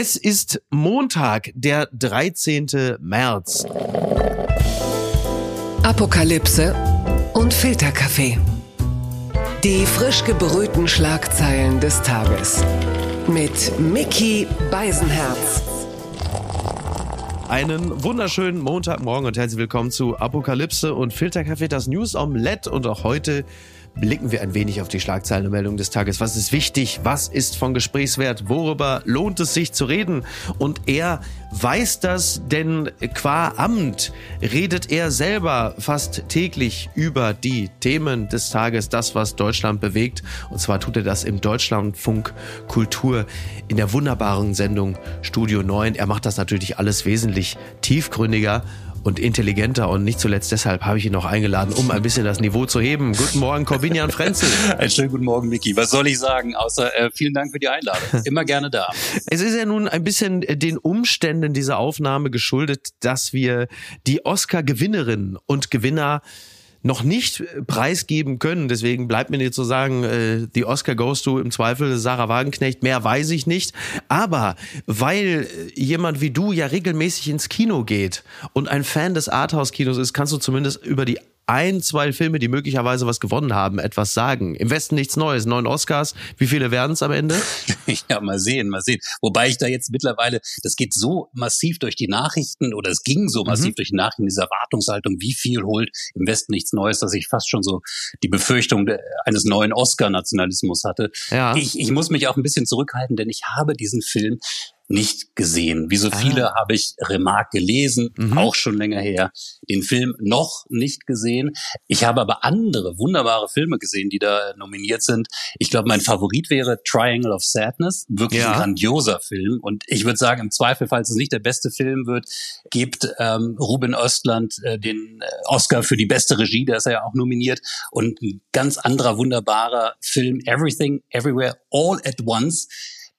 Es ist Montag, der 13. März. Apokalypse und Filterkaffee. Die frisch gebrühten Schlagzeilen des Tages. Mit Mickey Beisenherz. Einen wunderschönen Montagmorgen und herzlich willkommen zu Apokalypse und Filterkaffee, das News Omelette. Und auch heute blicken wir ein wenig auf die Schlagzeilen und Meldungen des Tages. Was ist wichtig? Was ist von Gesprächswert? Worüber lohnt es sich zu reden? Und er weiß das, denn qua Amt redet er selber fast täglich über die Themen des Tages, das, was Deutschland bewegt. Und zwar tut er das im Deutschlandfunk Kultur in der wunderbaren Sendung Studio 9. Er macht das natürlich alles wesentlich tiefgründiger und intelligenter und nicht zuletzt deshalb habe ich ihn noch eingeladen, um ein bisschen das Niveau zu heben. Guten Morgen, Corbinian Frenzel. Einen schönen guten Morgen, Miki. Was soll ich sagen, außer äh, vielen Dank für die Einladung. Immer gerne da. Es ist ja nun ein bisschen den Umständen dieser Aufnahme geschuldet, dass wir die Oscar-Gewinnerinnen und Gewinner noch nicht preisgeben können. Deswegen bleibt mir jetzt zu sagen, äh, die Oscar goes to im Zweifel Sarah Wagenknecht. Mehr weiß ich nicht. Aber weil jemand wie du ja regelmäßig ins Kino geht und ein Fan des Arthouse-Kinos ist, kannst du zumindest über die ein, zwei Filme, die möglicherweise was gewonnen haben, etwas sagen. Im Westen nichts Neues, neun Oscars. Wie viele werden es am Ende? ja, mal sehen, mal sehen. Wobei ich da jetzt mittlerweile, das geht so massiv durch die Nachrichten oder es ging so massiv mhm. durch die Nachrichten, diese Erwartungshaltung, wie viel holt im Westen nichts Neues, dass ich fast schon so die Befürchtung eines neuen Oscar-Nationalismus hatte. Ja. Ich, ich muss mich auch ein bisschen zurückhalten, denn ich habe diesen Film nicht gesehen. Wie so viele ah. habe ich Remarque gelesen, mhm. auch schon länger her. Den Film noch nicht gesehen. Ich habe aber andere wunderbare Filme gesehen, die da nominiert sind. Ich glaube, mein Favorit wäre Triangle of Sadness. Wirklich ja. ein grandioser Film. Und ich würde sagen, im Zweifel, falls es nicht der beste Film wird, gibt ähm, Ruben Östland äh, den äh, Oscar für die beste Regie. Der ist ja auch nominiert. Und ein ganz anderer wunderbarer Film, Everything, Everywhere, All at Once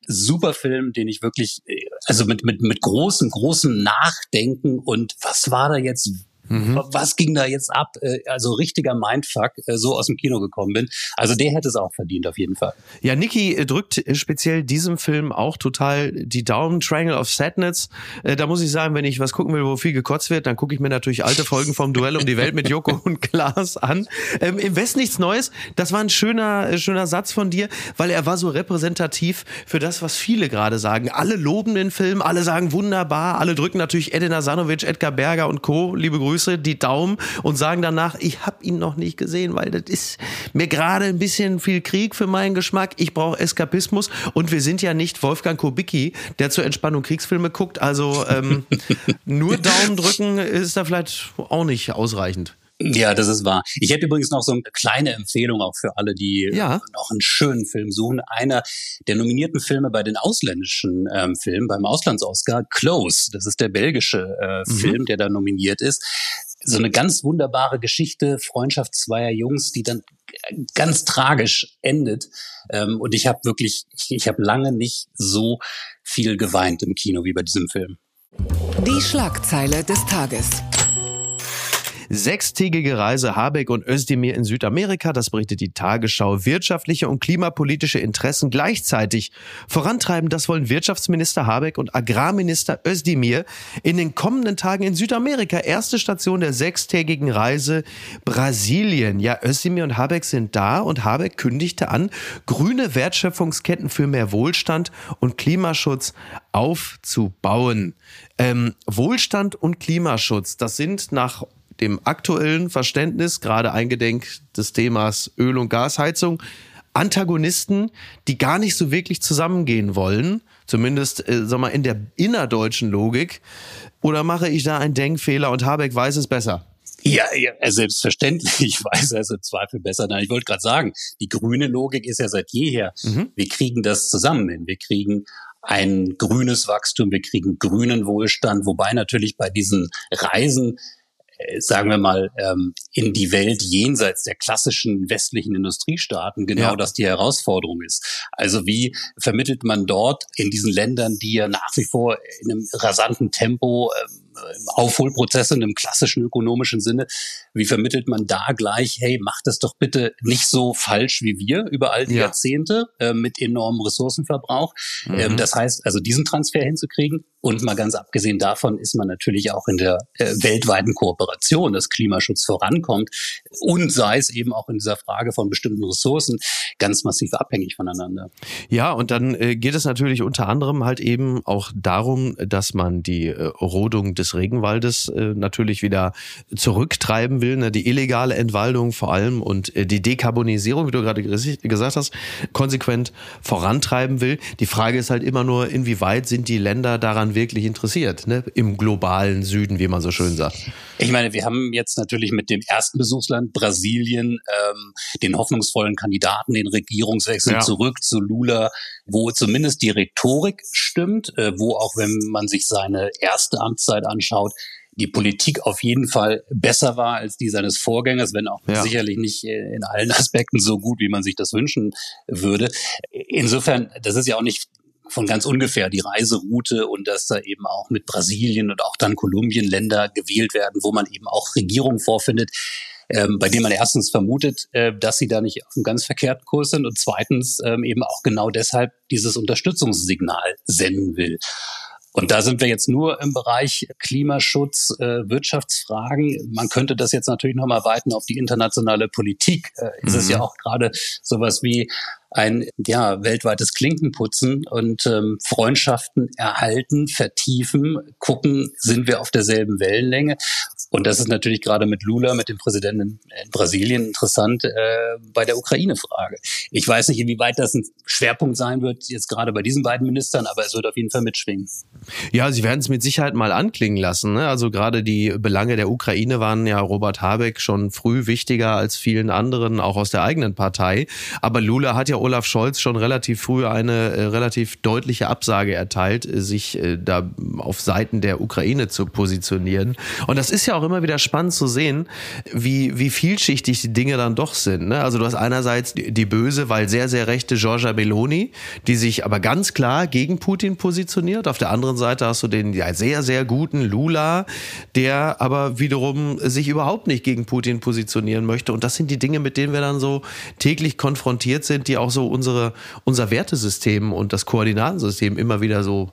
super Film, den ich wirklich, äh, also mit, mit, mit großem, großem Nachdenken und was war da jetzt Mhm. Was ging da jetzt ab? Äh, also richtiger Mindfuck, äh, so aus dem Kino gekommen bin. Also der hätte es auch verdient, auf jeden Fall. Ja, Niki äh, drückt speziell diesem Film auch total die Daumen. Triangle of Sadness. Da muss ich sagen, wenn ich was gucken will, wo viel gekotzt wird, dann gucke ich mir natürlich alte Folgen vom Duell um die Welt mit Joko und Klaas an. Ähm, Im West nichts Neues. Das war ein schöner, schöner Satz von dir, weil er war so repräsentativ für das, was viele gerade sagen. Alle loben den Film, alle sagen wunderbar, alle drücken natürlich Edina Sanovic, Edgar Berger und Co. Liebe Grüße Grüße, die Daumen und sagen danach, ich habe ihn noch nicht gesehen, weil das ist mir gerade ein bisschen viel Krieg für meinen Geschmack. Ich brauche Eskapismus und wir sind ja nicht Wolfgang Kubicki, der zur Entspannung Kriegsfilme guckt. Also ähm, nur Daumen drücken ist da vielleicht auch nicht ausreichend. Ja, das ist wahr. Ich hätte übrigens noch so eine kleine Empfehlung auch für alle, die ja. noch einen schönen Film suchen. Einer der nominierten Filme bei den ausländischen ähm, Filmen, beim Auslands-Oscar, Close. Das ist der belgische äh, mhm. Film, der da nominiert ist. So eine ganz wunderbare Geschichte, Freundschaft zweier Jungs, die dann ganz tragisch endet. Ähm, und ich habe wirklich, ich, ich habe lange nicht so viel geweint im Kino wie bei diesem Film. Die Schlagzeile des Tages. Sechstägige Reise Habeck und Özdemir in Südamerika, das berichtet die Tagesschau. Wirtschaftliche und klimapolitische Interessen gleichzeitig vorantreiben, das wollen Wirtschaftsminister Habeck und Agrarminister Özdemir in den kommenden Tagen in Südamerika. Erste Station der sechstägigen Reise Brasilien. Ja, Özdemir und Habeck sind da und Habeck kündigte an, grüne Wertschöpfungsketten für mehr Wohlstand und Klimaschutz aufzubauen. Ähm, Wohlstand und Klimaschutz, das sind nach dem aktuellen Verständnis, gerade eingedenk des Themas Öl- und Gasheizung, Antagonisten, die gar nicht so wirklich zusammengehen wollen, zumindest äh, sag mal in der innerdeutschen Logik, oder mache ich da einen Denkfehler und Habeck weiß es besser? Ja, ja selbstverständlich weiß er es im Zweifel besser. Nein, ich wollte gerade sagen, die grüne Logik ist ja seit jeher, mhm. wir kriegen das zusammen hin. Wir kriegen ein grünes Wachstum, wir kriegen grünen Wohlstand, wobei natürlich bei diesen Reisen äh, sagen wir mal, ähm, in die Welt jenseits der klassischen westlichen Industriestaaten genau ja. das die Herausforderung ist. Also wie vermittelt man dort in diesen Ländern, die ja nach wie vor in einem rasanten Tempo ähm, Aufholprozesse in einem klassischen ökonomischen Sinne. Wie vermittelt man da gleich, hey, macht das doch bitte nicht so falsch wie wir über all die ja. Jahrzehnte äh, mit enormem Ressourcenverbrauch. Mhm. Ähm, das heißt, also diesen Transfer hinzukriegen und mal ganz abgesehen davon ist man natürlich auch in der äh, weltweiten Kooperation, dass Klimaschutz vorankommt und sei es eben auch in dieser Frage von bestimmten Ressourcen ganz massiv abhängig voneinander. Ja, und dann äh, geht es natürlich unter anderem halt eben auch darum, dass man die äh, Rodung des Regenwaldes äh, natürlich wieder zurücktreiben will, ne? die illegale Entwaldung vor allem und äh, die Dekarbonisierung, wie du gerade gesagt hast, konsequent vorantreiben will. Die Frage ist halt immer nur, inwieweit sind die Länder daran daran wirklich interessiert, ne? im globalen Süden, wie man so schön sagt. Ich meine, wir haben jetzt natürlich mit dem ersten Besuchsland Brasilien ähm, den hoffnungsvollen Kandidaten, den Regierungswechsel ja. zurück zu Lula, wo zumindest die Rhetorik stimmt, äh, wo auch wenn man sich seine erste Amtszeit anschaut, die Politik auf jeden Fall besser war als die seines Vorgängers, wenn auch ja. sicherlich nicht äh, in allen Aspekten so gut, wie man sich das wünschen würde. Insofern, das ist ja auch nicht von ganz ungefähr die Reiseroute und dass da eben auch mit Brasilien und auch dann Kolumbien Länder gewählt werden, wo man eben auch Regierungen vorfindet, ähm, bei denen man erstens vermutet, äh, dass sie da nicht auf einem ganz verkehrten Kurs sind und zweitens ähm, eben auch genau deshalb dieses Unterstützungssignal senden will. Und da sind wir jetzt nur im Bereich Klimaschutz, äh, Wirtschaftsfragen. Man könnte das jetzt natürlich noch mal weiten auf die internationale Politik. Äh, mhm. Es ist ja auch gerade sowas wie ein ja weltweites Klinkenputzen und ähm, Freundschaften erhalten, vertiefen, gucken, sind wir auf derselben Wellenlänge. Und das ist natürlich gerade mit Lula, mit dem Präsidenten in Brasilien interessant äh, bei der Ukraine-Frage. Ich weiß nicht, inwieweit das ein Schwerpunkt sein wird, jetzt gerade bei diesen beiden Ministern, aber es wird auf jeden Fall mitschwingen. Ja, sie werden es mit Sicherheit mal anklingen lassen. Ne? Also gerade die Belange der Ukraine waren ja Robert Habeck schon früh wichtiger als vielen anderen, auch aus der eigenen Partei. Aber Lula hat ja Olaf Scholz schon relativ früh eine äh, relativ deutliche Absage erteilt, sich äh, da auf Seiten der Ukraine zu positionieren. Und das ist ja auch immer wieder spannend zu sehen, wie, wie vielschichtig die Dinge dann doch sind. Ne? Also du hast einerseits die, die böse, weil sehr, sehr rechte Giorgia Meloni, die sich aber ganz klar gegen Putin positioniert. Auf der anderen Seite hast du den ja, sehr, sehr guten Lula, der aber wiederum sich überhaupt nicht gegen Putin positionieren möchte. Und das sind die Dinge, mit denen wir dann so täglich konfrontiert sind, die auch so unsere, unser Wertesystem und das Koordinatensystem immer wieder so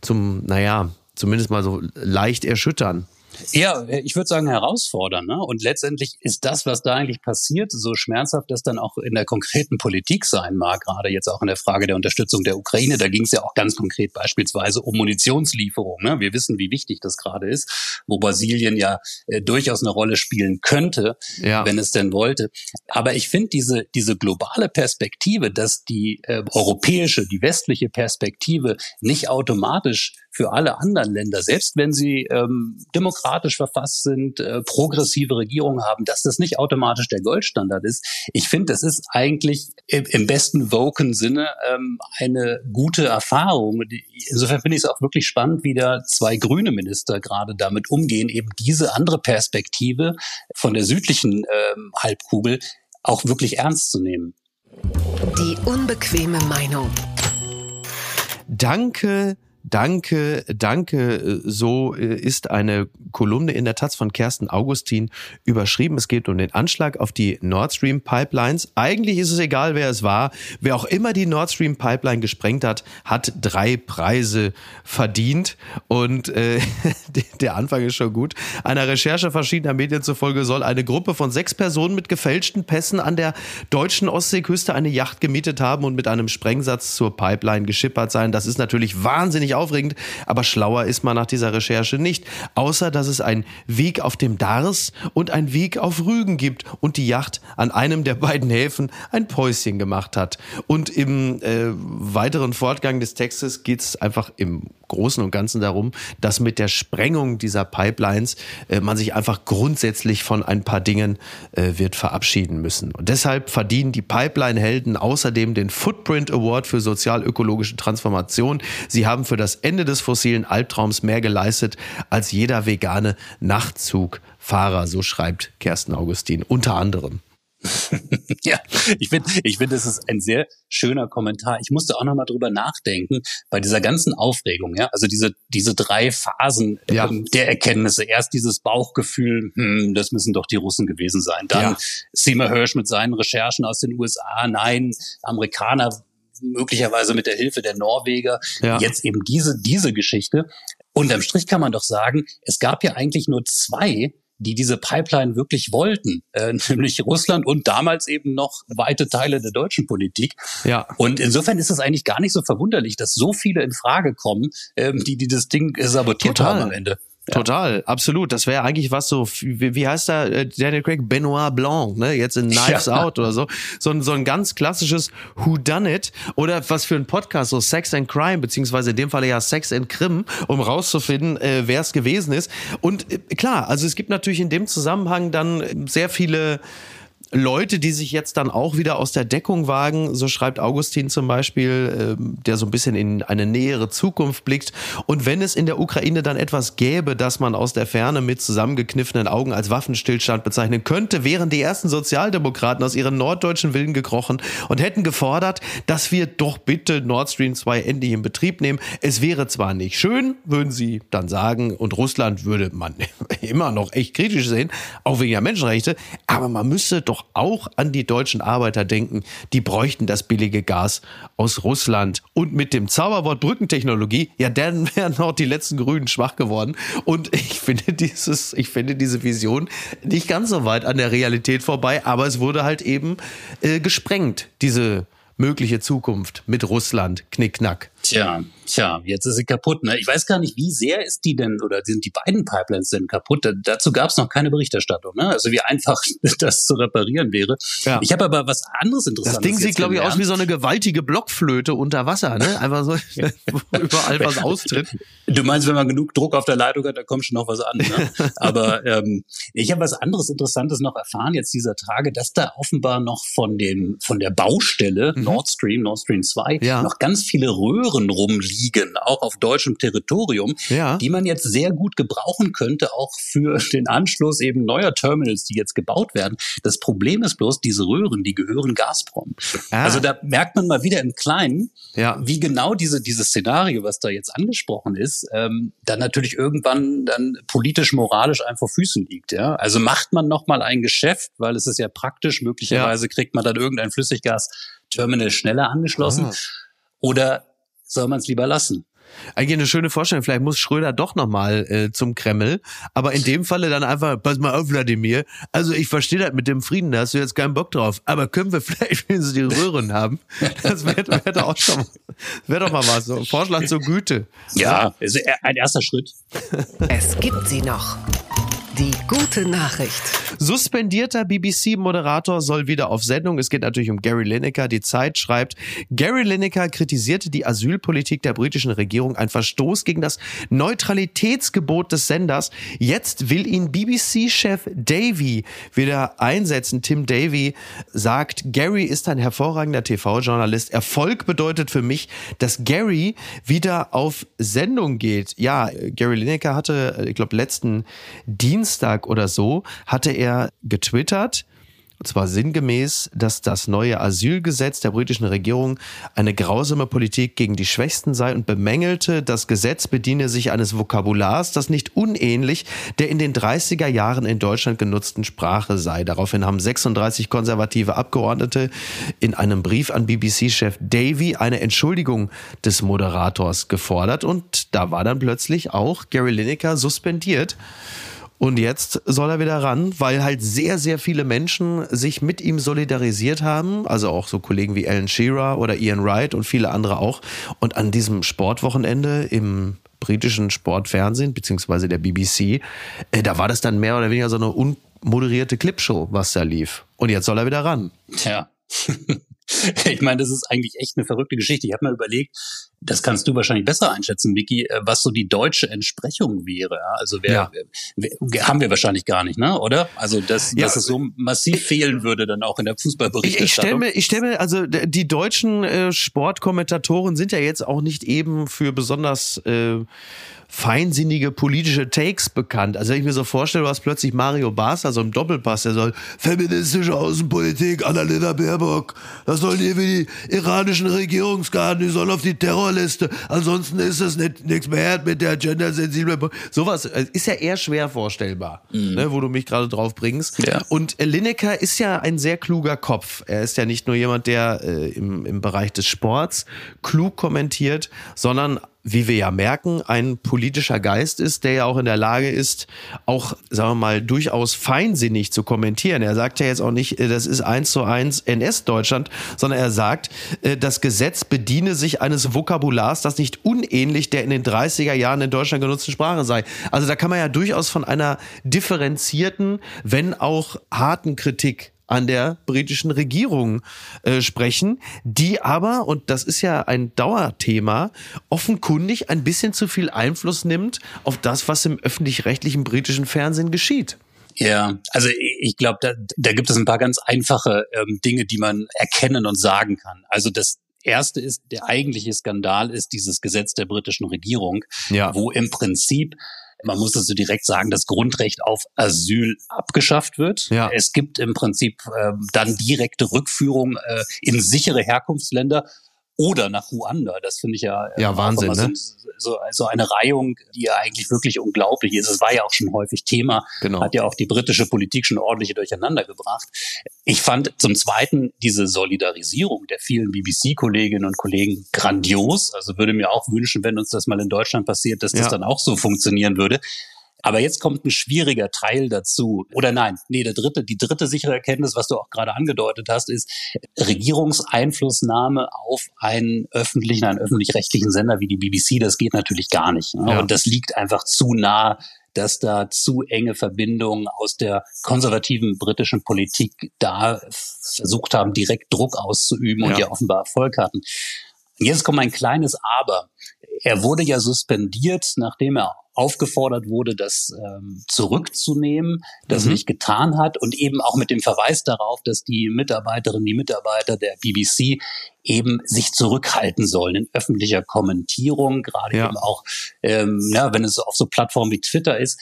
zum, naja, zumindest mal so leicht erschüttern. Ja, ich würde sagen herausfordern. Ne? Und letztendlich ist das, was da eigentlich passiert, so schmerzhaft das dann auch in der konkreten Politik sein mag, gerade jetzt auch in der Frage der Unterstützung der Ukraine. Da ging es ja auch ganz konkret beispielsweise um Munitionslieferung. Ne? Wir wissen, wie wichtig das gerade ist, wo Brasilien ja äh, durchaus eine Rolle spielen könnte, ja. wenn es denn wollte. Aber ich finde diese, diese globale Perspektive, dass die äh, europäische, die westliche Perspektive nicht automatisch für alle anderen Länder, selbst wenn sie ähm, demokratisch verfasst sind, äh, progressive Regierungen haben, dass das nicht automatisch der Goldstandard ist. Ich finde, das ist eigentlich im, im besten Woken Sinne ähm, eine gute Erfahrung. Insofern finde ich es auch wirklich spannend, wie da zwei grüne Minister gerade damit umgehen, eben diese andere Perspektive von der südlichen ähm, Halbkugel auch wirklich ernst zu nehmen. Die unbequeme Meinung. Danke Danke, danke. So äh, ist eine Kolumne in der Taz von Kersten Augustin überschrieben. Es geht um den Anschlag auf die Nord Stream Pipelines. Eigentlich ist es egal, wer es war. Wer auch immer die Nord Stream Pipeline gesprengt hat, hat drei Preise verdient. Und äh, der Anfang ist schon gut. Einer Recherche verschiedener Medien zufolge soll eine Gruppe von sechs Personen mit gefälschten Pässen an der deutschen Ostseeküste eine Yacht gemietet haben und mit einem Sprengsatz zur Pipeline geschippert sein. Das ist natürlich wahnsinnig aufregend, aber schlauer ist man nach dieser Recherche nicht. Außer, dass es ein Weg auf dem Dars und ein Weg auf Rügen gibt und die Yacht an einem der beiden Häfen ein Päuschen gemacht hat. Und im äh, weiteren Fortgang des Textes geht es einfach im Großen und Ganzen darum, dass mit der Sprengung dieser Pipelines äh, man sich einfach grundsätzlich von ein paar Dingen äh, wird verabschieden müssen. Und deshalb verdienen die Pipeline-Helden außerdem den Footprint Award für sozial-ökologische Transformation. Sie haben für das Ende des fossilen Albtraums mehr geleistet als jeder vegane Nachtzugfahrer, so schreibt Kersten Augustin unter anderem. ja, ich finde, ich finde, es ist ein sehr schöner Kommentar. Ich musste auch noch mal drüber nachdenken bei dieser ganzen Aufregung. Ja, also diese diese drei Phasen ja. ähm, der Erkenntnisse. Erst dieses Bauchgefühl, hm, das müssen doch die Russen gewesen sein. Dann ja. Seymour Hirsch mit seinen Recherchen aus den USA. Nein, Amerikaner möglicherweise mit der Hilfe der Norweger. Ja. Jetzt eben diese diese Geschichte. Unterm Strich kann man doch sagen, es gab ja eigentlich nur zwei die diese Pipeline wirklich wollten, äh, nämlich Russland und damals eben noch weite Teile der deutschen Politik. Ja. Und insofern ist es eigentlich gar nicht so verwunderlich, dass so viele in Frage kommen, ähm, die, die das Ding sabotiert Total. haben am Ende. Total, absolut. Das wäre eigentlich was so, wie, wie heißt da äh, Daniel Craig? Benoit Blanc, ne? Jetzt in Knives ja. Out oder so. So ein, so ein ganz klassisches Who Done It oder was für ein Podcast, so Sex and Crime, beziehungsweise in dem Falle ja Sex and Krim, um rauszufinden, äh, wer es gewesen ist. Und äh, klar, also es gibt natürlich in dem Zusammenhang dann sehr viele Leute, die sich jetzt dann auch wieder aus der Deckung wagen, so schreibt Augustin zum Beispiel, äh, der so ein bisschen in eine nähere Zukunft blickt. Und wenn es in der Ukraine dann etwas gäbe, das man aus der Ferne mit zusammengekniffenen Augen als Waffenstillstand bezeichnen könnte, wären die ersten Sozialdemokraten aus ihren norddeutschen Willen gekrochen und hätten gefordert, dass wir doch bitte Nord Stream 2 endlich in Betrieb nehmen. Es wäre zwar nicht schön, würden sie dann sagen, und Russland würde man immer noch echt kritisch sehen, auch wegen der Menschenrechte, aber man müsste doch doch auch an die deutschen Arbeiter denken. Die bräuchten das billige Gas aus Russland. Und mit dem Zauberwort Brückentechnologie, ja, dann wären auch die letzten Grünen schwach geworden. Und ich finde dieses, ich finde diese Vision nicht ganz so weit an der Realität vorbei, aber es wurde halt eben äh, gesprengt, diese mögliche Zukunft mit Russland, Knickknack. Tja, tja, jetzt ist sie kaputt. Ne? Ich weiß gar nicht, wie sehr ist die denn oder sind die beiden Pipelines denn kaputt? Da, dazu gab es noch keine Berichterstattung. Ne? Also wie einfach das zu reparieren wäre. Ja. Ich habe aber was anderes Interessantes. Das Ding sieht, glaube ich, aus wie so eine gewaltige Blockflöte unter Wasser. Ne? Einfach so, überall was austritt. Du meinst, wenn man genug Druck auf der Leitung hat, da kommt schon noch was an. Ne? Aber ähm, ich habe was anderes Interessantes noch erfahren jetzt dieser Tage, dass da offenbar noch von dem von der Baustelle mhm. Nord Stream, Nord Stream 2, ja. noch ganz viele Röhren Spuren rumliegen, auch auf deutschem Territorium, ja. die man jetzt sehr gut gebrauchen könnte, auch für den Anschluss eben neuer Terminals, die jetzt gebaut werden. Das Problem ist bloß, diese Röhren, die gehören Gazprom. Ah. Also da merkt man mal wieder im Kleinen, ja. wie genau diese, dieses Szenario, was da jetzt angesprochen ist, ähm, dann natürlich irgendwann dann politisch, moralisch einfach vor Füßen liegt. Ja? Also macht man nochmal ein Geschäft, weil es ist ja praktisch, möglicherweise ja. kriegt man dann irgendein Flüssiggas-Terminal schneller angeschlossen. Ah. Oder soll man es lieber lassen. Eigentlich eine schöne Vorstellung. Vielleicht muss Schröder doch nochmal äh, zum Kreml. Aber in dem Falle dann einfach, pass mal auf, Wladimir. Also ich verstehe das mit dem Frieden, da hast du jetzt keinen Bock drauf. Aber können wir vielleicht wenn sie die Röhren haben? Das wäre wär doch auch schon wäre doch mal was. So, Vorschlag zur Güte. Ja, ist ein erster Schritt. Es gibt sie noch. Die gute Nachricht. Suspendierter BBC-Moderator soll wieder auf Sendung. Es geht natürlich um Gary Lineker. Die Zeit schreibt, Gary Lineker kritisierte die Asylpolitik der britischen Regierung, ein Verstoß gegen das Neutralitätsgebot des Senders. Jetzt will ihn BBC-Chef Davy wieder einsetzen. Tim Davy sagt, Gary ist ein hervorragender TV-Journalist. Erfolg bedeutet für mich, dass Gary wieder auf Sendung geht. Ja, Gary Lineker hatte, ich glaube, letzten Dienstag oder so hatte er getwittert, und zwar sinngemäß, dass das neue Asylgesetz der britischen Regierung eine grausame Politik gegen die Schwächsten sei und bemängelte, das Gesetz bediene sich eines Vokabulars, das nicht unähnlich der in den 30er Jahren in Deutschland genutzten Sprache sei. Daraufhin haben 36 konservative Abgeordnete in einem Brief an BBC-Chef Davy eine Entschuldigung des Moderators gefordert und da war dann plötzlich auch Gary Lineker suspendiert. Und jetzt soll er wieder ran, weil halt sehr, sehr viele Menschen sich mit ihm solidarisiert haben. Also auch so Kollegen wie Alan Shearer oder Ian Wright und viele andere auch. Und an diesem Sportwochenende im britischen Sportfernsehen, beziehungsweise der BBC, äh, da war das dann mehr oder weniger so eine unmoderierte Clipshow, was da lief. Und jetzt soll er wieder ran. Tja. ich meine, das ist eigentlich echt eine verrückte Geschichte. Ich habe mal überlegt, das kannst du wahrscheinlich besser einschätzen, Vicky, äh, was so die deutsche Entsprechung wäre. Also wer, ja. wer, haben wir wahrscheinlich gar nicht, ne? Oder? Also dass, ja. dass es so massiv fehlen würde dann auch in der Fußballberichterstattung. Ich, ich stelle mir, ich stell mir, also die deutschen äh, Sportkommentatoren sind ja jetzt auch nicht eben für besonders äh, feinsinnige politische Takes bekannt. Also wenn ich mir so vorstelle, du hast plötzlich Mario Barca so im Doppelpass, der soll feministische Außenpolitik, Annalena Baerbock, das sollen hier wie die iranischen Regierungsgarten, die sollen auf die Terrorliste. Ansonsten ist das nichts mehr mit der gendersensiblen. Sowas äh, ist ja eher schwer vorstellbar, mhm. ne, wo du mich gerade drauf bringst. Ja. Und Lineker ist ja ein sehr kluger Kopf. Er ist ja nicht nur jemand, der äh, im, im Bereich des Sports klug kommentiert, sondern wie wir ja merken, ein politischer Geist ist, der ja auch in der Lage ist, auch, sagen wir mal, durchaus feinsinnig zu kommentieren. Er sagt ja jetzt auch nicht, äh, das ist eins zu eins NS-Deutschland, sondern er sagt, äh, das Gesetz bediene sich eines Vokabulars, das nicht unähnlich der in den 30er Jahren in Deutschland genutzten Sprache sei. Also da kann man ja durchaus von einer differenzierten, wenn auch harten Kritik an der britischen Regierung äh, sprechen, die aber, und das ist ja ein Dauerthema, offenkundig ein bisschen zu viel Einfluss nimmt auf das, was im öffentlich-rechtlichen britischen Fernsehen geschieht. Ja, also ich glaube, da, da gibt es ein paar ganz einfache ähm, Dinge, die man erkennen und sagen kann. Also das erste ist, der eigentliche Skandal ist dieses Gesetz der britischen Regierung, ja. wo im Prinzip man muss also direkt sagen, das Grundrecht auf Asyl abgeschafft wird. Ja. Es gibt im Prinzip äh, dann direkte Rückführung äh, in sichere Herkunftsländer oder nach Ruanda. Das finde ich ja, äh, ja Wahnsinn, ne? so, so eine Reihung, die ja eigentlich wirklich unglaublich ist. Es war ja auch schon häufig Thema, genau. hat ja auch die britische Politik schon ordentlich durcheinander gebracht. Ich fand zum Zweiten diese Solidarisierung der vielen BBC-Kolleginnen und Kollegen grandios. Also würde mir auch wünschen, wenn uns das mal in Deutschland passiert, dass das ja. dann auch so funktionieren würde. Aber jetzt kommt ein schwieriger Teil dazu. Oder nein, nee, der dritte, die dritte sichere Erkenntnis, was du auch gerade angedeutet hast, ist Regierungseinflussnahme auf einen öffentlichen, einen öffentlich-rechtlichen Sender wie die BBC. Das geht natürlich gar nicht. Ne? Ja. Und das liegt einfach zu nah dass da zu enge Verbindungen aus der konservativen britischen Politik da versucht haben, direkt Druck auszuüben ja. und ja offenbar Erfolg hatten. Jetzt kommt ein kleines Aber. Er wurde ja suspendiert, nachdem er aufgefordert wurde, das ähm, zurückzunehmen, das mhm. nicht getan hat und eben auch mit dem Verweis darauf, dass die Mitarbeiterinnen, die Mitarbeiter der BBC eben sich zurückhalten sollen in öffentlicher Kommentierung, gerade ja. eben auch, ähm, ja, wenn es auf so Plattformen wie Twitter ist.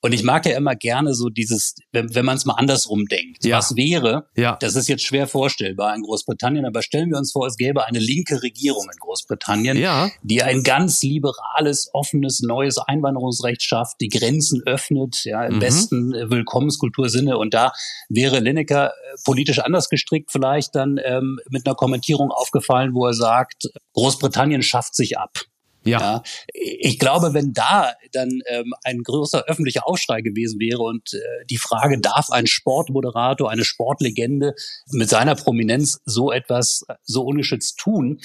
Und ich mag ja immer gerne so dieses, wenn, wenn man es mal andersrum denkt. Ja. Was wäre, ja. das ist jetzt schwer vorstellbar in Großbritannien, aber stellen wir uns vor, es gäbe eine linke Regierung in Großbritannien, ja. die ein ganz liberales, offenes, neues Einwanderungsrecht schafft, die Grenzen öffnet, ja, im mhm. besten Willkommenskultursinne. Und da wäre Lineker äh, politisch anders gestrickt vielleicht dann ähm, mit einer Kommentierung aufgefallen, wo er sagt, Großbritannien schafft sich ab. Ja. ja. Ich glaube, wenn da dann ähm, ein größer öffentlicher Aufschrei gewesen wäre und äh, die Frage, darf ein Sportmoderator, eine Sportlegende mit seiner Prominenz so etwas äh, so ungeschützt tun,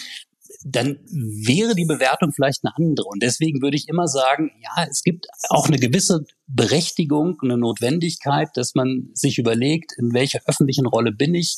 dann wäre die Bewertung vielleicht eine andere. Und deswegen würde ich immer sagen, ja, es gibt auch eine gewisse Berechtigung, eine Notwendigkeit, dass man sich überlegt, in welcher öffentlichen Rolle bin ich.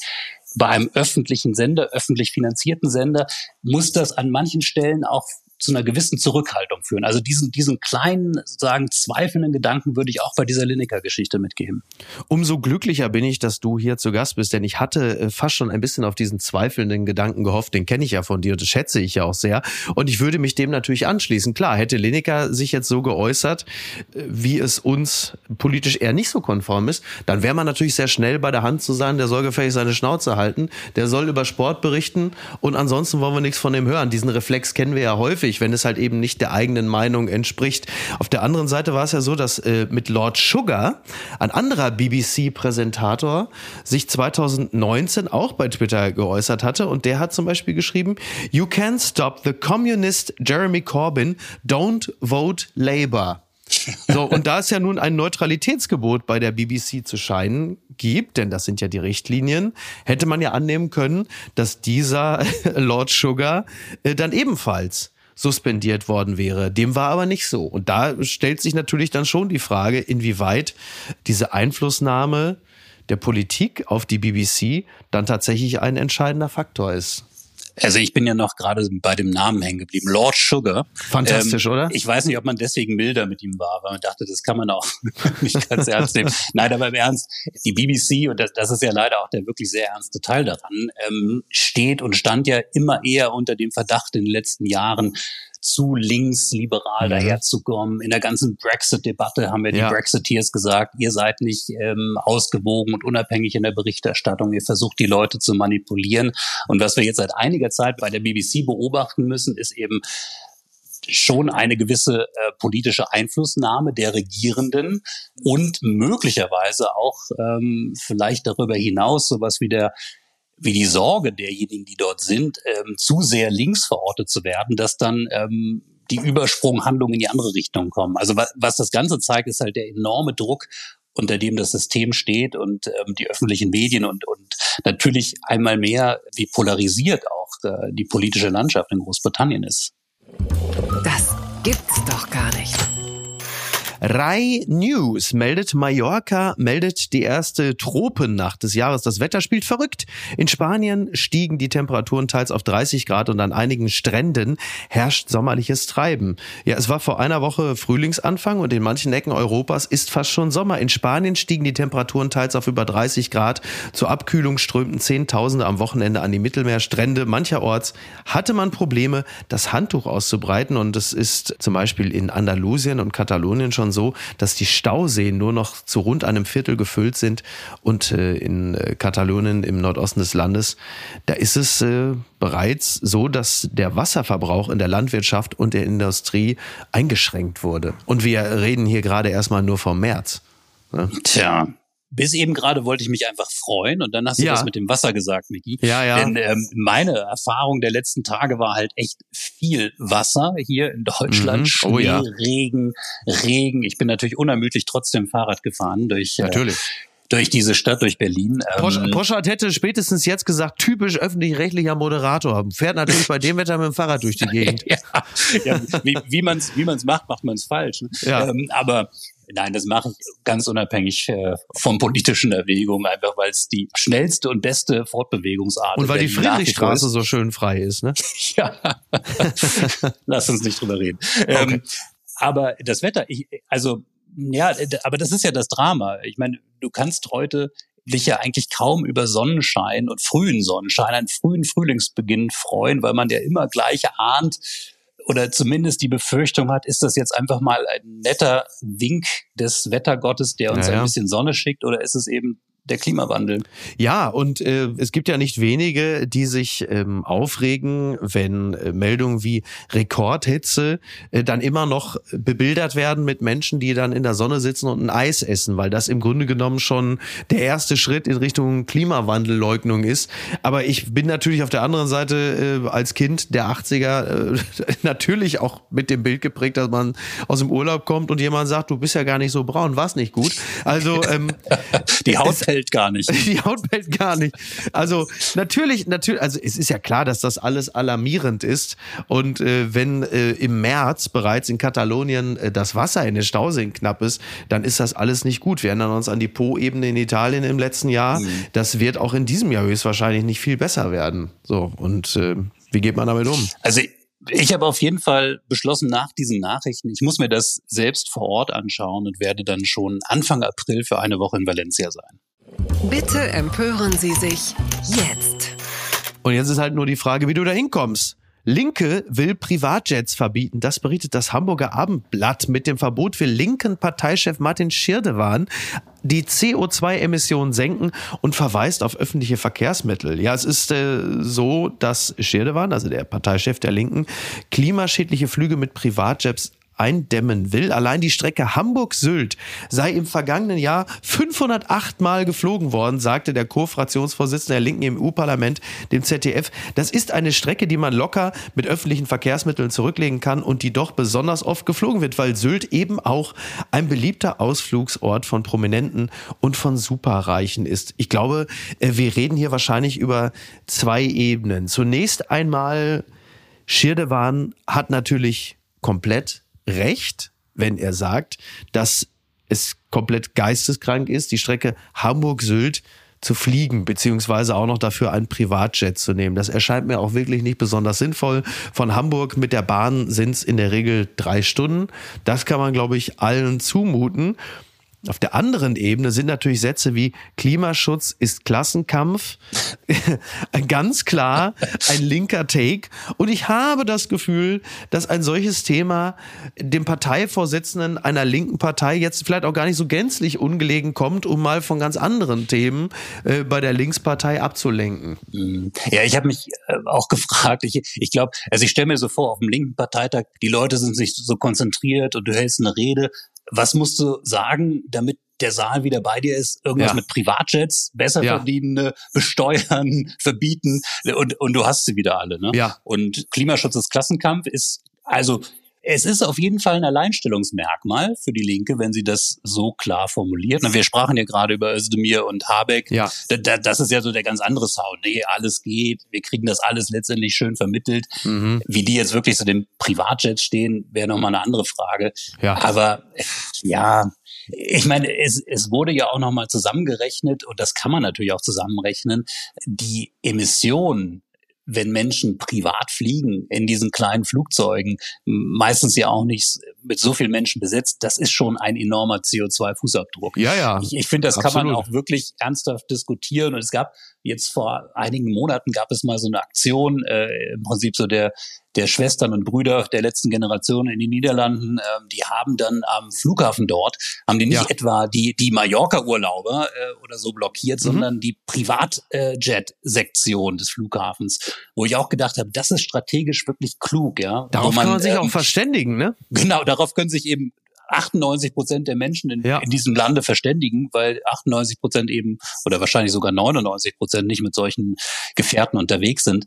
Bei einem öffentlichen Sender, öffentlich finanzierten Sender, muss das an manchen Stellen auch zu einer gewissen Zurückhaltung führen. Also diesen, diesen kleinen, sagen, zweifelnden Gedanken würde ich auch bei dieser Lineker-Geschichte mitgeben. Umso glücklicher bin ich, dass du hier zu Gast bist, denn ich hatte äh, fast schon ein bisschen auf diesen zweifelnden Gedanken gehofft. Den kenne ich ja von dir und das schätze ich ja auch sehr. Und ich würde mich dem natürlich anschließen. Klar, hätte Lineker sich jetzt so geäußert, äh, wie es uns politisch eher nicht so konform ist, dann wäre man natürlich sehr schnell bei der Hand zu sagen, der soll gefällig seine Schnauze halten, der soll über Sport berichten und ansonsten wollen wir nichts von dem hören. Diesen Reflex kennen wir ja häufig häufig, wenn es halt eben nicht der eigenen Meinung entspricht. Auf der anderen Seite war es ja so, dass äh, mit Lord Sugar ein anderer BBC-Präsentator sich 2019 auch bei Twitter geäußert hatte und der hat zum Beispiel geschrieben, You can't stop the communist Jeremy Corbyn, don't vote Labour. So, und da es ja nun ein Neutralitätsgebot bei der BBC zu scheinen gibt, denn das sind ja die Richtlinien, hätte man ja annehmen können, dass dieser Lord Sugar äh, dann ebenfalls suspendiert worden wäre. Dem war aber nicht so. Und da stellt sich natürlich dann schon die Frage, inwieweit diese Einflussnahme der Politik auf die BBC dann tatsächlich ein entscheidender Faktor ist. Also ich bin ja noch gerade bei dem Namen hängen geblieben. Lord Sugar. Fantastisch, ähm, oder? Ich weiß nicht, ob man deswegen milder mit ihm war, weil man dachte, das kann man auch nicht ganz ernst nehmen. Nein, aber im Ernst, die BBC, und das, das ist ja leider auch der wirklich sehr ernste Teil daran, ähm, steht und stand ja immer eher unter dem Verdacht in den letzten Jahren, zu linksliberal mhm. daherzukommen. In der ganzen Brexit-Debatte haben wir die ja. Brexiteers gesagt, ihr seid nicht ähm, ausgewogen und unabhängig in der Berichterstattung, ihr versucht die Leute zu manipulieren. Und was wir jetzt seit einiger Zeit bei der BBC beobachten müssen, ist eben schon eine gewisse äh, politische Einflussnahme der Regierenden und möglicherweise auch ähm, vielleicht darüber hinaus sowas wie der wie die Sorge derjenigen, die dort sind, ähm, zu sehr links verortet zu werden, dass dann ähm, die Übersprunghandlungen in die andere Richtung kommen. Also was, was das Ganze zeigt, ist halt der enorme Druck, unter dem das System steht und ähm, die öffentlichen Medien und, und natürlich einmal mehr, wie polarisiert auch äh, die politische Landschaft in Großbritannien ist. Das gibt's doch gar nicht. Rai News meldet, Mallorca meldet die erste Tropennacht des Jahres. Das Wetter spielt verrückt. In Spanien stiegen die Temperaturen teils auf 30 Grad und an einigen Stränden herrscht sommerliches Treiben. Ja, es war vor einer Woche Frühlingsanfang und in manchen Ecken Europas ist fast schon Sommer. In Spanien stiegen die Temperaturen teils auf über 30 Grad. Zur Abkühlung strömten Zehntausende am Wochenende an die Mittelmeerstrände. Mancherorts hatte man Probleme, das Handtuch auszubreiten und es ist zum Beispiel in Andalusien und Katalonien schon so, dass die Stauseen nur noch zu rund einem Viertel gefüllt sind und äh, in äh, Katalonien im Nordosten des Landes, da ist es äh, bereits so, dass der Wasserverbrauch in der Landwirtschaft und der Industrie eingeschränkt wurde. Und wir reden hier gerade erstmal nur vom März. Ne? Tja, bis eben gerade wollte ich mich einfach freuen und dann hast du ja. das mit dem Wasser gesagt, Miki. Ja, ja. Denn ähm, meine Erfahrung der letzten Tage war halt echt viel Wasser hier in Deutschland. Mhm. Schnee, oh, ja. Regen, Regen. Ich bin natürlich unermüdlich trotzdem Fahrrad gefahren durch. Äh, natürlich. Äh, durch diese Stadt, durch Berlin. Ähm, Poschardt hätte spätestens jetzt gesagt, typisch öffentlich-rechtlicher Moderator. Fährt natürlich bei dem Wetter mit dem Fahrrad durch die Gegend. ja, ja, wie, wie man es wie man's macht, macht man es falsch. Ne? Ja. Ähm, aber Nein, das mache ich ganz unabhängig äh, von politischen Erwägungen, einfach weil es die schnellste und beste Fortbewegungsart ist. Und weil die Friedrichstraße so schön frei ist, ne? ja. Lass uns nicht drüber reden. Okay. Ähm, aber das Wetter, ich, also ja, aber das ist ja das Drama. Ich meine, du kannst heute dich ja eigentlich kaum über Sonnenschein und frühen Sonnenschein, einen frühen Frühlingsbeginn freuen, weil man ja immer gleich ahnt, oder zumindest die Befürchtung hat, ist das jetzt einfach mal ein netter Wink des Wettergottes, der uns ja, ja. ein bisschen Sonne schickt, oder ist es eben der Klimawandel. Ja, und äh, es gibt ja nicht wenige, die sich ähm, aufregen, wenn äh, Meldungen wie Rekordhitze äh, dann immer noch bebildert werden mit Menschen, die dann in der Sonne sitzen und ein Eis essen, weil das im Grunde genommen schon der erste Schritt in Richtung Klimawandelleugnung ist. Aber ich bin natürlich auf der anderen Seite äh, als Kind der 80er äh, natürlich auch mit dem Bild geprägt, dass man aus dem Urlaub kommt und jemand sagt, du bist ja gar nicht so braun, war's nicht gut. Also ähm, die Haut pellt gar nicht. Die Haut pellt gar nicht. Also natürlich, natürlich, also es ist ja klar, dass das alles alarmierend ist. Und äh, wenn äh, im März bereits in Katalonien äh, das Wasser in den Stauseen knapp ist, dann ist das alles nicht gut. Wir erinnern uns an die Po-Ebene in Italien im letzten Jahr. Mhm. Das wird auch in diesem Jahr höchstwahrscheinlich nicht viel besser werden. So, und äh, wie geht man damit um? Also ich habe auf jeden Fall beschlossen, nach diesen Nachrichten, ich muss mir das selbst vor Ort anschauen und werde dann schon Anfang April für eine Woche in Valencia sein. Bitte empören Sie sich jetzt. Und jetzt ist halt nur die Frage, wie du da hinkommst. Linke will Privatjets verbieten. Das berichtet das Hamburger Abendblatt. Mit dem Verbot will linken Parteichef Martin Schirdewan die CO2-Emissionen senken und verweist auf öffentliche Verkehrsmittel. Ja, es ist äh, so, dass Schirdewan, also der Parteichef der Linken, klimaschädliche Flüge mit Privatjets eindämmen will. Allein die Strecke Hamburg-Sylt sei im vergangenen Jahr 508 Mal geflogen worden, sagte der Co-Fraktionsvorsitzende der Linken im EU-Parlament dem ZDF. Das ist eine Strecke, die man locker mit öffentlichen Verkehrsmitteln zurücklegen kann und die doch besonders oft geflogen wird, weil Sylt eben auch ein beliebter Ausflugsort von Prominenten und von Superreichen ist. Ich glaube, äh, wir reden hier wahrscheinlich über zwei Ebenen. Zunächst einmal Schirdewan hat natürlich komplett recht, wenn er sagt, dass es komplett geisteskrank ist, die Strecke Hamburg-Sylt zu fliegen, beziehungsweise auch noch dafür einen Privatjet zu nehmen. Das erscheint mir auch wirklich nicht besonders sinnvoll. Von Hamburg mit der Bahn sind es in der Regel drei Stunden. Das kann man, glaube ich, allen zumuten. Auf der anderen Ebene sind natürlich Sätze wie Klimaschutz ist Klassenkampf, ganz klar ein linker Take. Und ich habe das Gefühl, dass ein solches Thema dem Parteivorsitzenden einer linken Partei jetzt vielleicht auch gar nicht so gänzlich ungelegen kommt, um mal von ganz anderen Themen äh, bei der Linkspartei abzulenken. Ja, ich habe mich äh, auch gefragt. Ich, ich glaube, also ich stelle mir so vor, auf dem linken Parteitag, die Leute sind sich so konzentriert und du hältst eine Rede was musst du sagen, damit der Saal wieder bei dir ist? Irgendwas ja. mit Privatjets, besser ja. verdienen, besteuern, verbieten und, und du hast sie wieder alle. Ne? Ja. Und Klimaschutz ist Klassenkampf ist also es ist auf jeden Fall ein Alleinstellungsmerkmal für die Linke, wenn sie das so klar formuliert. wir sprachen ja gerade über Özdemir und Habeck. Ja. Das ist ja so der ganz andere Sound. Nee, alles geht. Wir kriegen das alles letztendlich schön vermittelt. Mhm. Wie die jetzt wirklich zu den Privatjets stehen, wäre nochmal eine andere Frage. Ja. Aber ja, ich meine, es, es wurde ja auch nochmal zusammengerechnet und das kann man natürlich auch zusammenrechnen. Die Emissionen wenn Menschen privat fliegen in diesen kleinen Flugzeugen, meistens ja auch nicht mit so vielen Menschen besetzt, das ist schon ein enormer CO2-Fußabdruck. Ja, ja. Ich, ich finde, das absolut. kann man auch wirklich ernsthaft diskutieren. Und es gab jetzt vor einigen Monaten gab es mal so eine Aktion, äh, im Prinzip so der der Schwestern und Brüder der letzten Generation in den Niederlanden, äh, die haben dann am Flughafen dort, haben die nicht ja. etwa die, die Mallorca-Urlauber äh, oder so blockiert, mhm. sondern die Privatjet-Sektion des Flughafens, wo ich auch gedacht habe, das ist strategisch wirklich klug, ja. Darauf man, kann man sich ähm, auch verständigen, ne? Genau, darauf können sich eben 98 Prozent der Menschen in, ja. in, diesem Lande verständigen, weil 98 Prozent eben oder wahrscheinlich sogar 99 Prozent nicht mit solchen Gefährten unterwegs sind.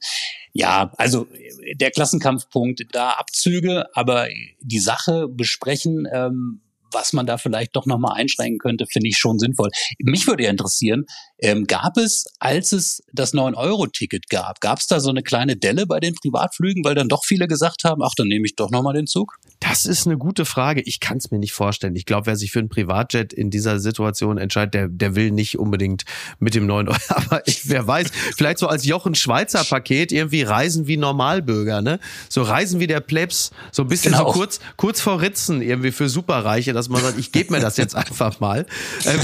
Ja, also der Klassenkampfpunkt, da Abzüge, aber die Sache besprechen, ähm, was man da vielleicht doch nochmal einschränken könnte, finde ich schon sinnvoll. Mich würde ja interessieren, ähm, gab es, als es das 9-Euro-Ticket gab, gab es da so eine kleine Delle bei den Privatflügen, weil dann doch viele gesagt haben, ach, dann nehme ich doch nochmal den Zug? Das ist eine gute Frage. Ich kann es mir nicht vorstellen. Ich glaube, wer sich für ein Privatjet in dieser Situation entscheidet, der, der will nicht unbedingt mit dem 9 Euro. Aber ich, wer weiß, vielleicht so als Jochen Schweizer Paket irgendwie reisen wie Normalbürger, ne? So reisen wie der Plebs, so ein bisschen genau. so kurz, kurz vor Ritzen irgendwie für Superreiche, dass man sagt, ich gebe mir das jetzt einfach mal. Ähm,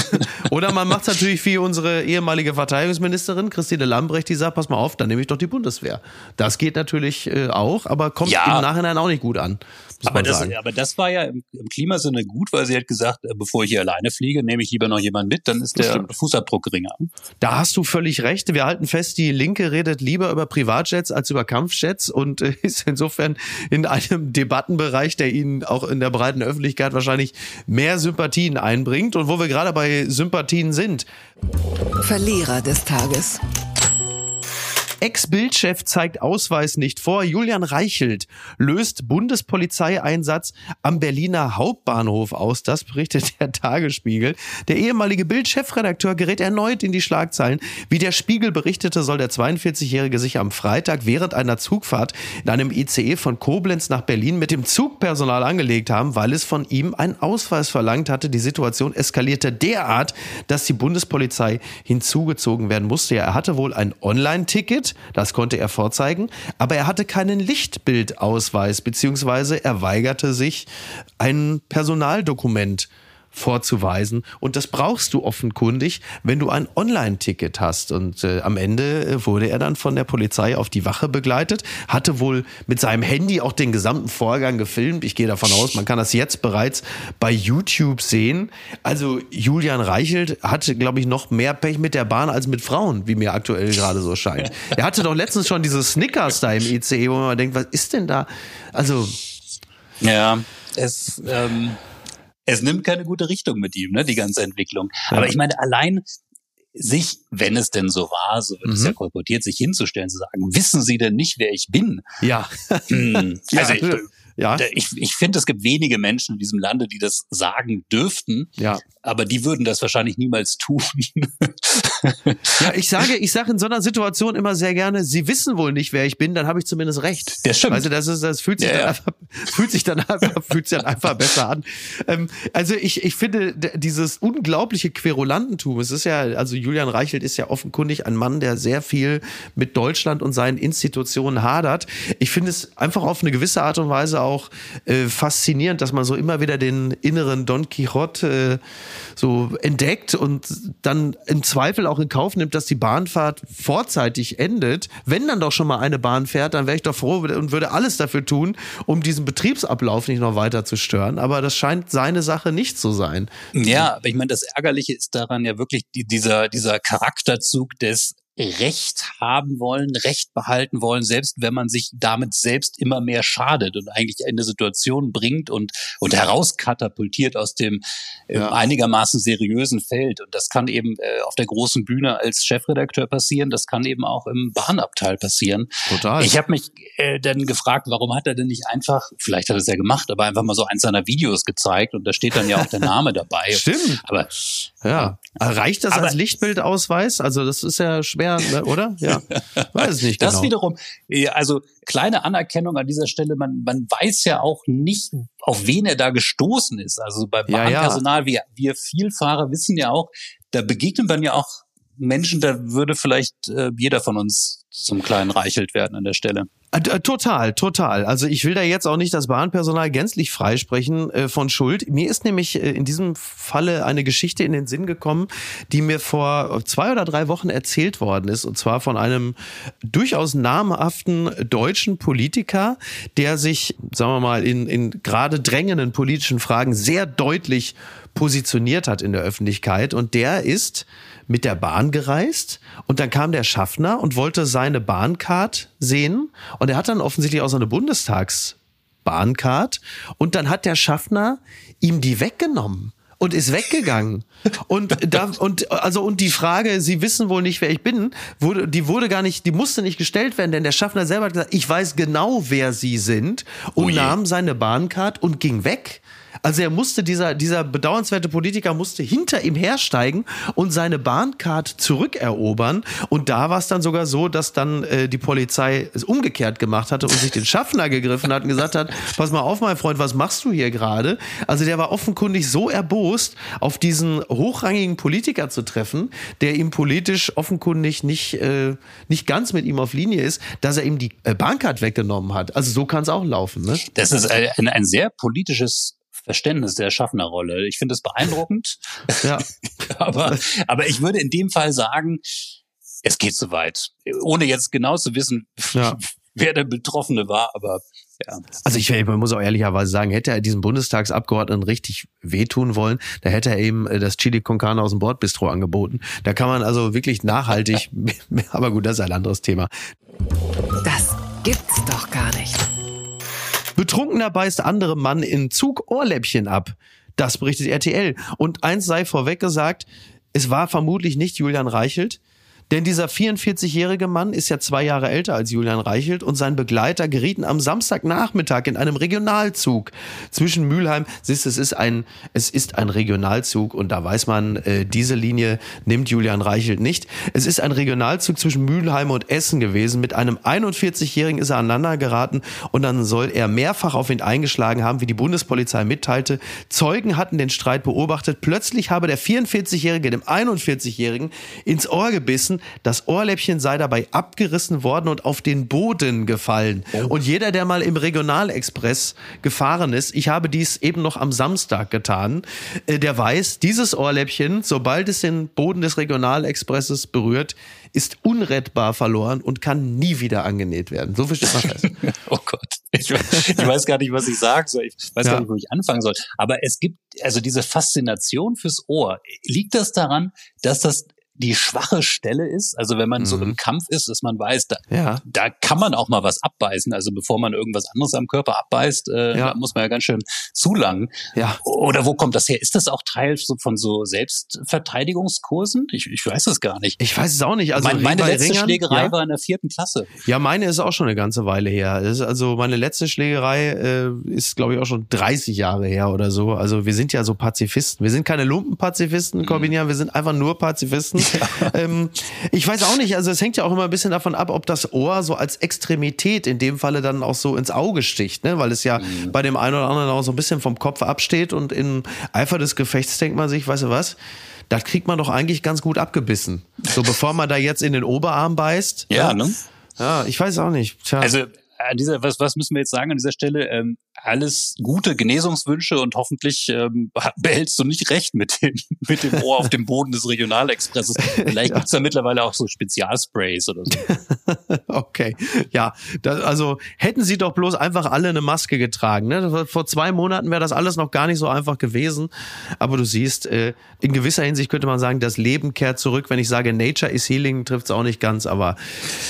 oder man macht es natürlich wie unsere ehemalige Verteidigungsministerin Christine Lambrecht, die sagt, pass mal auf, dann nehme ich doch die Bundeswehr. Das geht natürlich äh, auch, aber kommt ja. im Nachhinein auch nicht gut an. Aber das, aber das war ja im, im, Klimasinne gut, weil sie hat gesagt, äh, bevor ich hier alleine fliege, nehme ich lieber noch jemanden mit, dann ist das der stimmt. Fußabdruck geringer. Da hast du völlig recht. Wir halten fest, die Linke redet lieber über Privatjets als über Kampfjets und äh, ist insofern in einem Debattenbereich, der ihnen auch in der breiten Öffentlichkeit wahrscheinlich mehr Sympathien einbringt. Und wo wir gerade bei Sympathien sind. Verlierer des Tages. Ex-Bildchef zeigt Ausweis nicht vor. Julian Reichelt löst Bundespolizeieinsatz am Berliner Hauptbahnhof aus. Das berichtet der Tagesspiegel. Der ehemalige Bild-Chefredakteur gerät erneut in die Schlagzeilen. Wie der Spiegel berichtete, soll der 42-Jährige sich am Freitag während einer Zugfahrt in einem ICE von Koblenz nach Berlin mit dem Zugpersonal angelegt haben, weil es von ihm einen Ausweis verlangt hatte. Die Situation eskalierte derart, dass die Bundespolizei hinzugezogen werden musste. Er hatte wohl ein Online-Ticket das konnte er vorzeigen, aber er hatte keinen Lichtbildausweis, beziehungsweise er weigerte sich, ein Personaldokument vorzuweisen. Und das brauchst du offenkundig, wenn du ein Online-Ticket hast. Und äh, am Ende äh, wurde er dann von der Polizei auf die Wache begleitet, hatte wohl mit seinem Handy auch den gesamten Vorgang gefilmt. Ich gehe davon aus, man kann das jetzt bereits bei YouTube sehen. Also Julian Reichelt hatte, glaube ich, noch mehr Pech mit der Bahn als mit Frauen, wie mir aktuell gerade so scheint. Er hatte doch letztens schon diese Snickers da im ICE, wo man denkt, was ist denn da? Also. Ja, es, ähm es nimmt keine gute Richtung mit ihm, ne, die ganze Entwicklung. Ja. Aber ich meine, allein sich, wenn es denn so war, so wird mhm. es ja kolportiert, sich hinzustellen, zu sagen, wissen Sie denn nicht, wer ich bin? Ja. Hm. Also ja. Ich, ja. ich, ich finde, es gibt wenige Menschen in diesem Lande, die das sagen dürften. Ja. Aber die würden das wahrscheinlich niemals tun. ja, ich sage, ich sage in so einer Situation immer sehr gerne, sie wissen wohl nicht, wer ich bin, dann habe ich zumindest recht. Das stimmt. Also das ist, das fühlt sich ja, dann ja. einfach, fühlt sich dann einfach, fühlt sich dann einfach besser an. Ähm, also ich, ich finde dieses unglaubliche Querulantentum, es ist ja, also Julian Reichelt ist ja offenkundig ein Mann, der sehr viel mit Deutschland und seinen Institutionen hadert. Ich finde es einfach auf eine gewisse Art und Weise auch äh, faszinierend, dass man so immer wieder den inneren Don Quixote äh, so entdeckt und dann im Zweifel auch in Kauf nimmt, dass die Bahnfahrt vorzeitig endet. Wenn dann doch schon mal eine Bahn fährt, dann wäre ich doch froh und würde alles dafür tun, um diesen Betriebsablauf nicht noch weiter zu stören. Aber das scheint seine Sache nicht zu sein. Ja, aber ich meine, das Ärgerliche ist daran ja wirklich dieser, dieser Charakterzug des Recht haben wollen, Recht behalten wollen, selbst wenn man sich damit selbst immer mehr schadet und eigentlich eine Situation bringt und, und herauskatapultiert aus dem äh, ja. einigermaßen seriösen Feld. Und das kann eben äh, auf der großen Bühne als Chefredakteur passieren, das kann eben auch im Bahnabteil passieren. Total. Ich habe mich äh, dann gefragt, warum hat er denn nicht einfach, vielleicht hat er es ja gemacht, aber einfach mal so eins seiner Videos gezeigt und da steht dann ja auch der Name dabei. Stimmt. Aber ja. Reicht das aber, als Lichtbildausweis? Also das ist ja schwer schwer, ne, oder? Ja, weiß nicht genau. Das wiederum, also kleine Anerkennung an dieser Stelle. Man, man weiß ja auch nicht, auf wen er da gestoßen ist. Also bei Bahnpersonal, ja, ja. wir, wir Vielfahrer wissen ja auch, da begegnet man ja auch Menschen, da würde vielleicht äh, jeder von uns zum kleinen Reichelt werden an der Stelle. Äh, äh, total, total. Also ich will da jetzt auch nicht das Bahnpersonal gänzlich freisprechen äh, von Schuld. Mir ist nämlich äh, in diesem Falle eine Geschichte in den Sinn gekommen, die mir vor zwei oder drei Wochen erzählt worden ist. Und zwar von einem durchaus namhaften deutschen Politiker, der sich, sagen wir mal, in, in gerade drängenden politischen Fragen sehr deutlich positioniert hat in der Öffentlichkeit. Und der ist mit der Bahn gereist und dann kam der Schaffner und wollte seine Bahncard sehen und er hat dann offensichtlich auch so eine Bundestagsbahncard und dann hat der Schaffner ihm die weggenommen und ist weggegangen. Und da und also und die Frage, Sie wissen wohl nicht, wer ich bin, wurde die wurde gar nicht, die musste nicht gestellt werden, denn der Schaffner selber hat gesagt, ich weiß genau, wer Sie sind und oh nahm seine Bahncard und ging weg. Also er musste, dieser, dieser bedauernswerte Politiker musste hinter ihm hersteigen und seine Bahncard zurückerobern. Und da war es dann sogar so, dass dann äh, die Polizei es umgekehrt gemacht hatte und sich den Schaffner gegriffen hat und gesagt hat, pass mal auf, mein Freund, was machst du hier gerade? Also der war offenkundig so erbost, auf diesen hochrangigen Politiker zu treffen, der ihm politisch offenkundig nicht, äh, nicht ganz mit ihm auf Linie ist, dass er ihm die äh, Bahncard weggenommen hat. Also so kann es auch laufen. Ne? Das ist ein, ein sehr politisches Verständnis der Schaffnerrolle. Ich finde es beeindruckend. Ja. aber, aber ich würde in dem Fall sagen, es geht zu weit. Ohne jetzt genau zu wissen, ja. wer der Betroffene war, aber ja. Also ich, ich muss auch ehrlicherweise sagen, hätte er diesem Bundestagsabgeordneten richtig wehtun wollen, da hätte er eben äh, das Chili con Carne aus dem Bordbistro angeboten. Da kann man also wirklich nachhaltig, aber gut, das ist ein anderes Thema. Das gibt's doch gar nicht. Betrunkener beißt andere Mann in Zug Ohrläppchen ab. Das berichtet RTL. Und eins sei vorweg gesagt, es war vermutlich nicht Julian Reichelt, denn dieser 44-jährige Mann ist ja zwei Jahre älter als Julian Reichelt und sein Begleiter gerieten am Samstagnachmittag in einem Regionalzug zwischen Mülheim. Siehst, es ist ein, es ist ein Regionalzug und da weiß man, äh, diese Linie nimmt Julian Reichelt nicht. Es ist ein Regionalzug zwischen Mülheim und Essen gewesen. Mit einem 41-jährigen ist er aneinander geraten und dann soll er mehrfach auf ihn eingeschlagen haben, wie die Bundespolizei mitteilte. Zeugen hatten den Streit beobachtet. Plötzlich habe der 44-jährige dem 41-jährigen ins Ohr gebissen wissen, das Ohrläppchen sei dabei abgerissen worden und auf den Boden gefallen. Oh. Und jeder, der mal im Regionalexpress gefahren ist, ich habe dies eben noch am Samstag getan, äh, der weiß, dieses Ohrläppchen, sobald es den Boden des Regionalexpresses berührt, ist unrettbar verloren und kann nie wieder angenäht werden. So viel steht mal fest. oh Gott. Ich, ich, weiß gar nicht, was ich sagen soll. Ich weiß ja. gar nicht, wo ich anfangen soll. Aber es gibt also diese Faszination fürs Ohr. Liegt das daran, dass das die schwache Stelle ist. Also wenn man mhm. so im Kampf ist, dass man weiß, da, ja. da kann man auch mal was abbeißen. Also bevor man irgendwas anderes am Körper abbeißt, äh, ja. muss man ja ganz schön zulangen. Ja. Oder wo kommt das her? Ist das auch Teil so von so Selbstverteidigungskursen? Ich, ich weiß es gar nicht. Ich weiß es auch nicht. Also mein, meine letzte Ringern, Schlägerei ja. war in der vierten Klasse. Ja, meine ist auch schon eine ganze Weile her. also meine letzte Schlägerei äh, ist, glaube ich, auch schon 30 Jahre her oder so. Also wir sind ja so Pazifisten. Wir sind keine Lumpenpazifisten, mhm. Corbinian, wir sind einfach nur Pazifisten. Ja. Ähm, ich weiß auch nicht, also es hängt ja auch immer ein bisschen davon ab, ob das Ohr so als Extremität in dem Falle dann auch so ins Auge sticht, ne? weil es ja mhm. bei dem einen oder anderen auch so ein bisschen vom Kopf absteht und im Eifer des Gefechts denkt man sich, weißt du was? Das kriegt man doch eigentlich ganz gut abgebissen. So bevor man da jetzt in den Oberarm beißt. Ja, ja ne? Ja, ich weiß auch nicht. Tja. Also dieser, was, was müssen wir jetzt sagen an dieser Stelle? Ähm, alles gute Genesungswünsche und hoffentlich ähm, behältst du nicht recht mit dem, mit dem Ohr auf dem Boden des Regionalexpresses. Vielleicht ja. gibt's da mittlerweile auch so Spezialsprays oder so. okay, ja, das, also hätten sie doch bloß einfach alle eine Maske getragen. Ne? Vor zwei Monaten wäre das alles noch gar nicht so einfach gewesen. Aber du siehst, äh, in gewisser Hinsicht könnte man sagen, das Leben kehrt zurück. Wenn ich sage, Nature is Healing, trifft's auch nicht ganz. Aber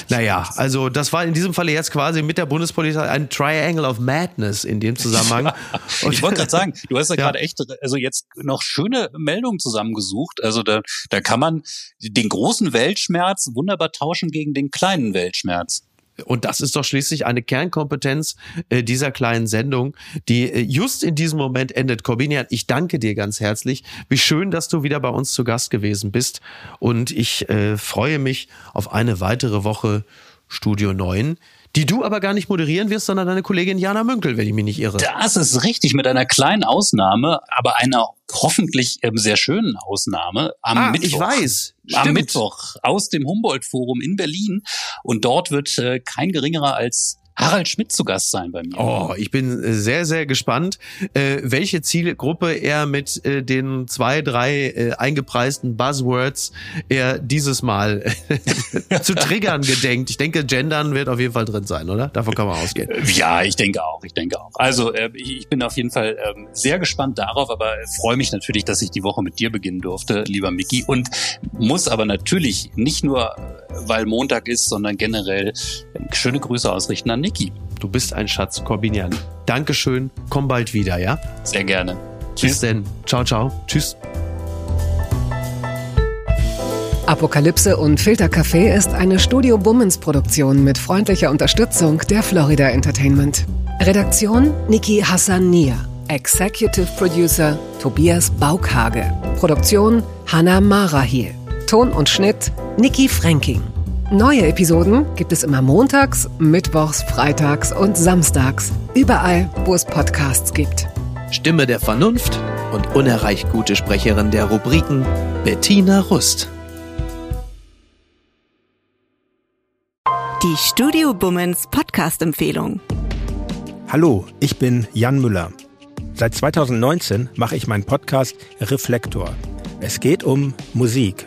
naja, also das war in diesem Falle jetzt quasi mit der Bundespolizei ein Triangle of Madness in dem Zusammenhang. Ja, ich wollte gerade sagen, du hast ja, ja. gerade echt, also jetzt noch schöne Meldungen zusammengesucht. Also da, da kann man den großen Weltschmerz wunderbar tauschen gegen den kleinen Weltschmerz. Und das ist doch schließlich eine Kernkompetenz äh, dieser kleinen Sendung, die äh, just in diesem Moment endet. Corbinian, ich danke dir ganz herzlich. Wie schön, dass du wieder bei uns zu Gast gewesen bist. Und ich äh, freue mich auf eine weitere Woche Studio 9 die du aber gar nicht moderieren wirst, sondern deine Kollegin Jana Münkel, wenn ich mich nicht irre. Das ist richtig, mit einer kleinen Ausnahme, aber einer hoffentlich ähm, sehr schönen Ausnahme am ah, Mittwoch. Ich weiß. Stimmt. Am Mittwoch aus dem Humboldt-Forum in Berlin. Und dort wird äh, kein geringerer als Harald Schmidt zu Gast sein bei mir. Oh, ich bin äh, sehr, sehr gespannt, äh, welche Zielgruppe er mit äh, den zwei, drei äh, eingepreisten Buzzwords er dieses Mal zu triggern gedenkt. Ich denke, Gendern wird auf jeden Fall drin sein, oder? Davon kann man ausgehen. Ja, ich denke auch, ich denke auch. Also äh, ich bin auf jeden Fall äh, sehr gespannt darauf, aber freue mich natürlich, dass ich die Woche mit dir beginnen durfte, lieber Micky. Und muss aber natürlich nicht nur, weil Montag ist, sondern generell schöne Grüße ausrichten an Niki. Du bist ein Schatz, Corbinian. Dankeschön. Komm bald wieder, ja? Sehr gerne. Tschüss. Bis denn. Ciao, ciao. Tschüss. Apokalypse und Filtercafé ist eine Studio Bummens Produktion mit freundlicher Unterstützung der Florida Entertainment. Redaktion Niki Hassania. Executive Producer Tobias Baukhage. Produktion Hannah Marahiel. Ton und Schnitt Niki Franking. Neue Episoden gibt es immer montags, mittwochs, freitags und samstags. Überall, wo es Podcasts gibt. Stimme der Vernunft und unerreicht gute Sprecherin der Rubriken Bettina Rust. Die Studio Bummens Podcast-Empfehlung. Hallo, ich bin Jan Müller. Seit 2019 mache ich meinen Podcast Reflektor. Es geht um Musik